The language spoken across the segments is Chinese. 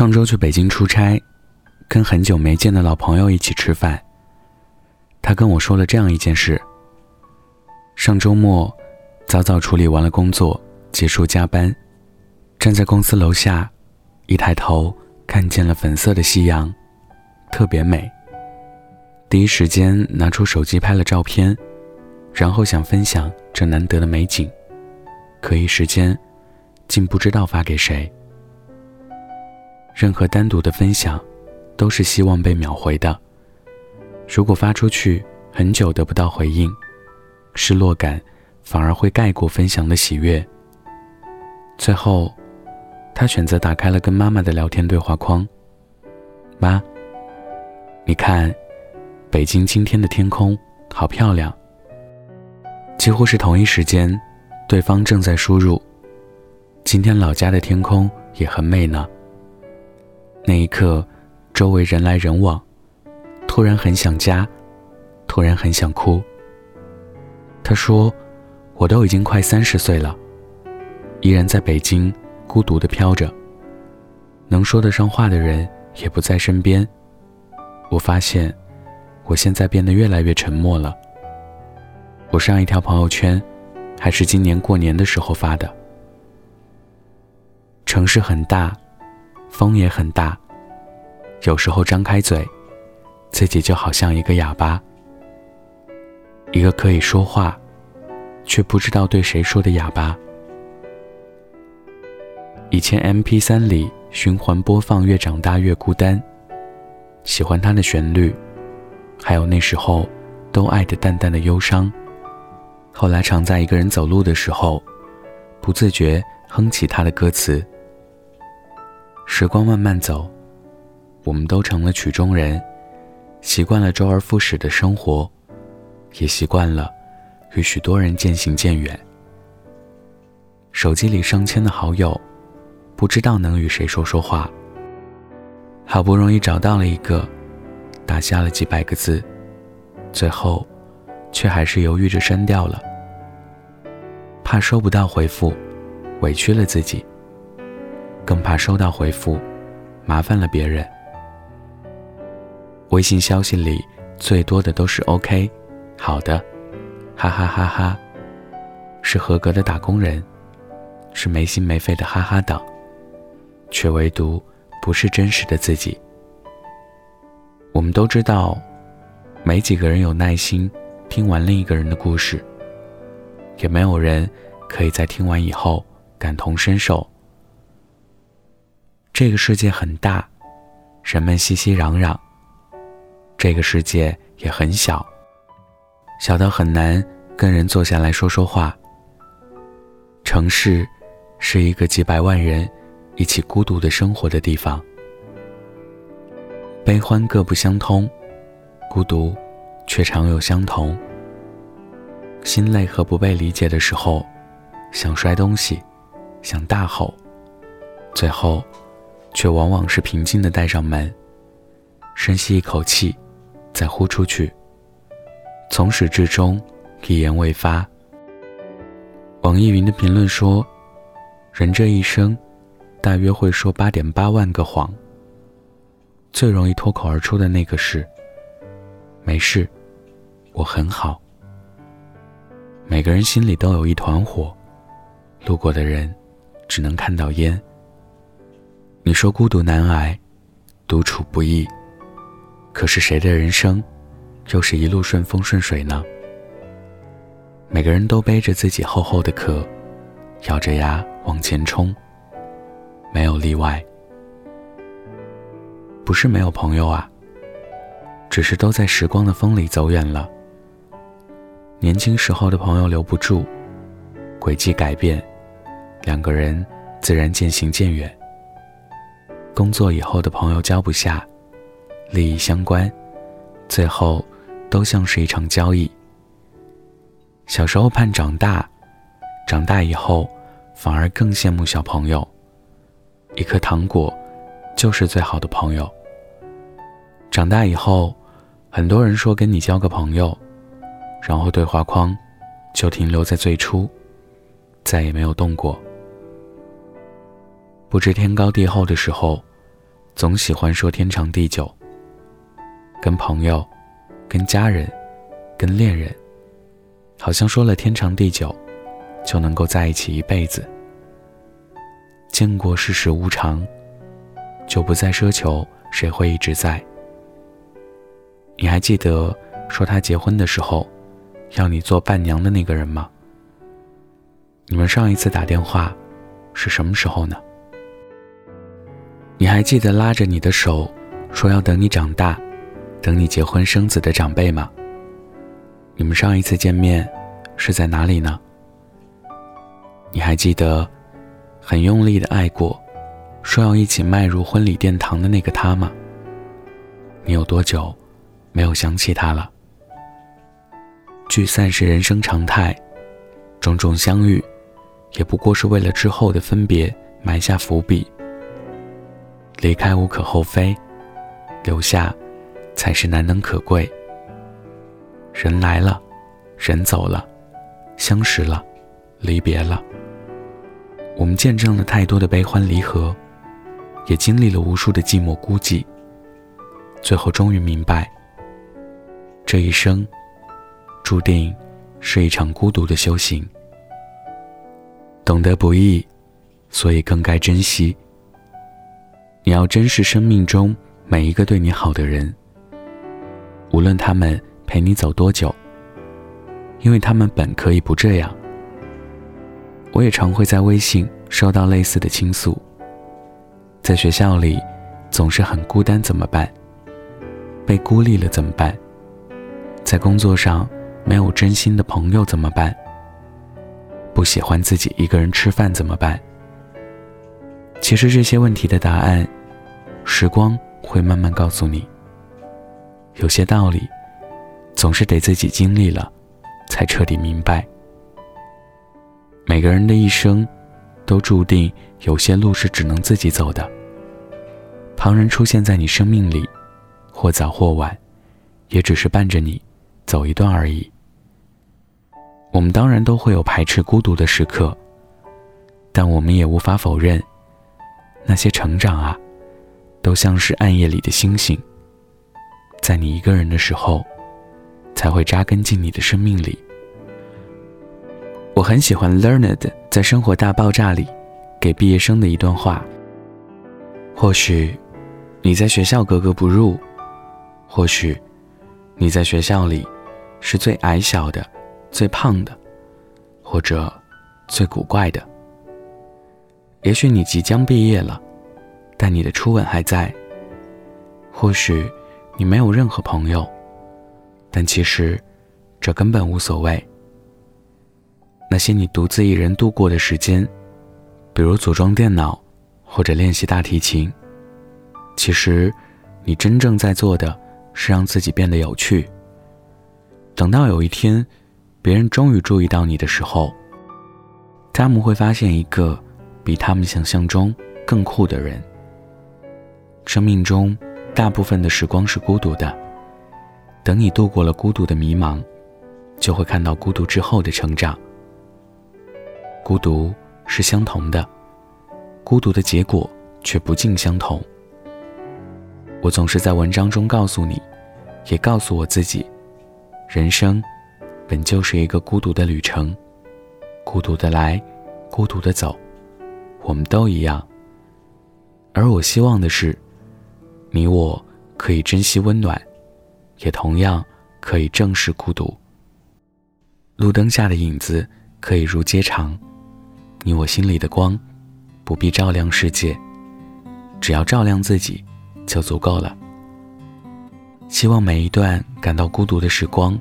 上周去北京出差，跟很久没见的老朋友一起吃饭。他跟我说了这样一件事：上周末，早早处理完了工作，结束加班，站在公司楼下，一抬头看见了粉色的夕阳，特别美。第一时间拿出手机拍了照片，然后想分享这难得的美景，可一时间，竟不知道发给谁。任何单独的分享，都是希望被秒回的。如果发出去很久得不到回应，失落感反而会盖过分享的喜悦。最后，他选择打开了跟妈妈的聊天对话框。妈，你看，北京今天的天空好漂亮。几乎是同一时间，对方正在输入：“今天老家的天空也很美呢。”那一刻，周围人来人往，突然很想家，突然很想哭。他说：“我都已经快三十岁了，依然在北京孤独的飘着，能说得上话的人也不在身边。我发现，我现在变得越来越沉默了。”我上一条朋友圈，还是今年过年的时候发的。城市很大。风也很大，有时候张开嘴，自己就好像一个哑巴，一个可以说话，却不知道对谁说的哑巴。以前 M P 三里循环播放《越长大越孤单》，喜欢它的旋律，还有那时候都爱的淡淡的忧伤。后来常在一个人走路的时候，不自觉哼起它的歌词。时光慢慢走，我们都成了曲中人，习惯了周而复始的生活，也习惯了与许多人渐行渐远。手机里上千的好友，不知道能与谁说说话。好不容易找到了一个，打下了几百个字，最后却还是犹豫着删掉了，怕收不到回复，委屈了自己。更怕收到回复，麻烦了别人。微信消息里最多的都是 “OK”，好的，哈哈哈哈，是合格的打工人，是没心没肺的哈哈党，却唯独不是真实的自己。我们都知道，没几个人有耐心听完另一个人的故事，也没有人可以在听完以后感同身受。这个世界很大，人们熙熙攘攘。这个世界也很小，小到很难跟人坐下来说说话。城市是一个几百万人一起孤独的生活的地方，悲欢各不相通，孤独却常有相同。心累和不被理解的时候，想摔东西，想大吼，最后。却往往是平静的带上门，深吸一口气，再呼出去。从始至终，一言未发。网易云的评论说：“人这一生，大约会说八点八万个谎。最容易脱口而出的那个是‘没事，我很好’。每个人心里都有一团火，路过的人只能看到烟。”你说孤独难挨，独处不易。可是谁的人生，又是一路顺风顺水呢？每个人都背着自己厚厚的壳，咬着牙往前冲，没有例外。不是没有朋友啊，只是都在时光的风里走远了。年轻时候的朋友留不住，轨迹改变，两个人自然渐行渐远。工作以后的朋友交不下，利益相关，最后都像是一场交易。小时候盼长大，长大以后反而更羡慕小朋友。一颗糖果就是最好的朋友。长大以后，很多人说跟你交个朋友，然后对话框就停留在最初，再也没有动过。不知天高地厚的时候，总喜欢说天长地久。跟朋友、跟家人、跟恋人，好像说了天长地久，就能够在一起一辈子。见过世事无常，就不再奢求谁会一直在。你还记得说他结婚的时候，要你做伴娘的那个人吗？你们上一次打电话是什么时候呢？你还记得拉着你的手，说要等你长大，等你结婚生子的长辈吗？你们上一次见面是在哪里呢？你还记得很用力的爱过，说要一起迈入婚礼殿堂的那个他吗？你有多久没有想起他了？聚散是人生常态，种种相遇，也不过是为了之后的分别埋下伏笔。离开无可厚非，留下才是难能可贵。人来了，人走了，相识了，离别了。我们见证了太多的悲欢离合，也经历了无数的寂寞孤寂。最后终于明白，这一生注定是一场孤独的修行。懂得不易，所以更该珍惜。你要珍视生命中每一个对你好的人，无论他们陪你走多久，因为他们本可以不这样。我也常会在微信收到类似的倾诉。在学校里，总是很孤单，怎么办？被孤立了怎么办？在工作上没有真心的朋友怎么办？不喜欢自己一个人吃饭怎么办？其实这些问题的答案，时光会慢慢告诉你。有些道理，总是得自己经历了，才彻底明白。每个人的一生，都注定有些路是只能自己走的。旁人出现在你生命里，或早或晚，也只是伴着你走一段而已。我们当然都会有排斥孤独的时刻，但我们也无法否认。那些成长啊，都像是暗夜里的星星，在你一个人的时候，才会扎根进你的生命里。我很喜欢 Learned 在《生活大爆炸》里给毕业生的一段话。或许你在学校格格不入，或许你在学校里是最矮小的、最胖的，或者最古怪的。也许你即将毕业了，但你的初吻还在。或许你没有任何朋友，但其实这根本无所谓。那些你独自一人度过的时间，比如组装电脑或者练习大提琴，其实你真正在做的是让自己变得有趣。等到有一天，别人终于注意到你的时候，他们会发现一个。比他们想象中更酷的人。生命中大部分的时光是孤独的，等你度过了孤独的迷茫，就会看到孤独之后的成长。孤独是相同的，孤独的结果却不尽相同。我总是在文章中告诉你，也告诉我自己，人生本就是一个孤独的旅程，孤独的来，孤独的走。我们都一样，而我希望的是，你我可以珍惜温暖，也同样可以正视孤独。路灯下的影子可以如街长，你我心里的光不必照亮世界，只要照亮自己就足够了。希望每一段感到孤独的时光，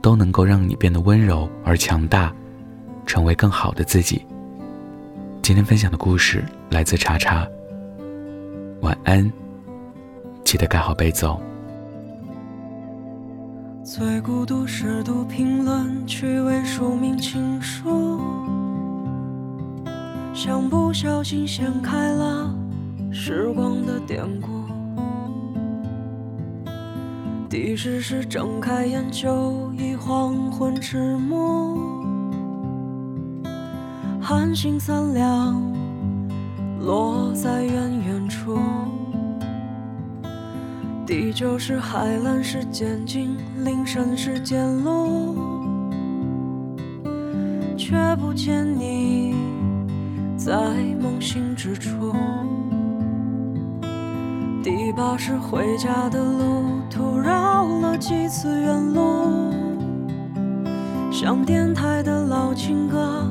都能够让你变得温柔而强大，成为更好的自己。今天分享的故事来自查查。晚安，记得盖好被子哦。最孤独是读评论，趣味署名情书，像不小心掀开了时光的典故。第十是睁开眼就已黄昏迟暮。寒星三两，落在远远处。第九是海蓝是渐进，灵山是渐落，却不见你在梦醒之处。第八是回家的路途绕了几次远路，像电台的老情歌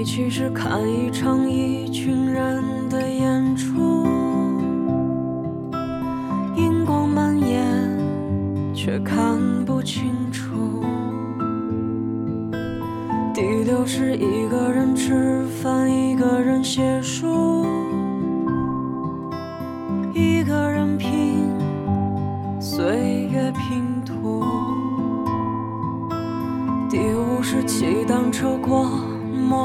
苦。第七是看一场一群人的演出。荧光蔓延却看不清楚。第六是一个人吃饭，一个人写书，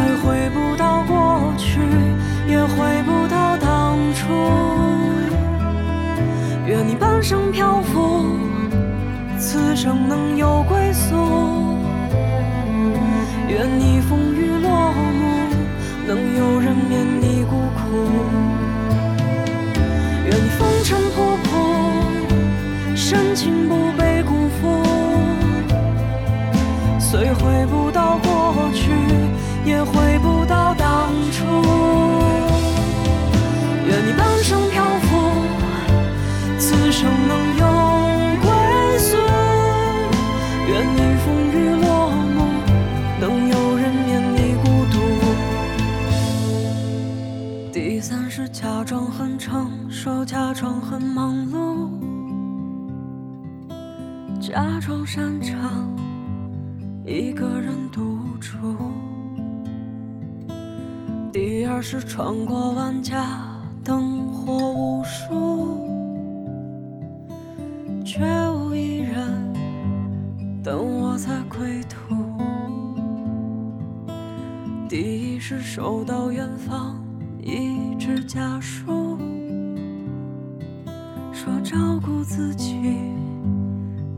虽回不到过去，也回不到当初。愿你半生漂浮。此生能有归宿，愿你风雨落幕，能有人免你孤苦。愿你风尘仆仆，深情不回不到当初。愿你半生漂浮，此生能有归宿。愿你风雨落幕，能有人免你孤独。第三是假装很成熟，假装很忙碌，假装擅长一个人独处。二是穿过万家灯火无数，却无一人等我在归途。第一是收到远方。一纸家书，说照顾自己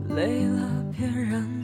累了别人。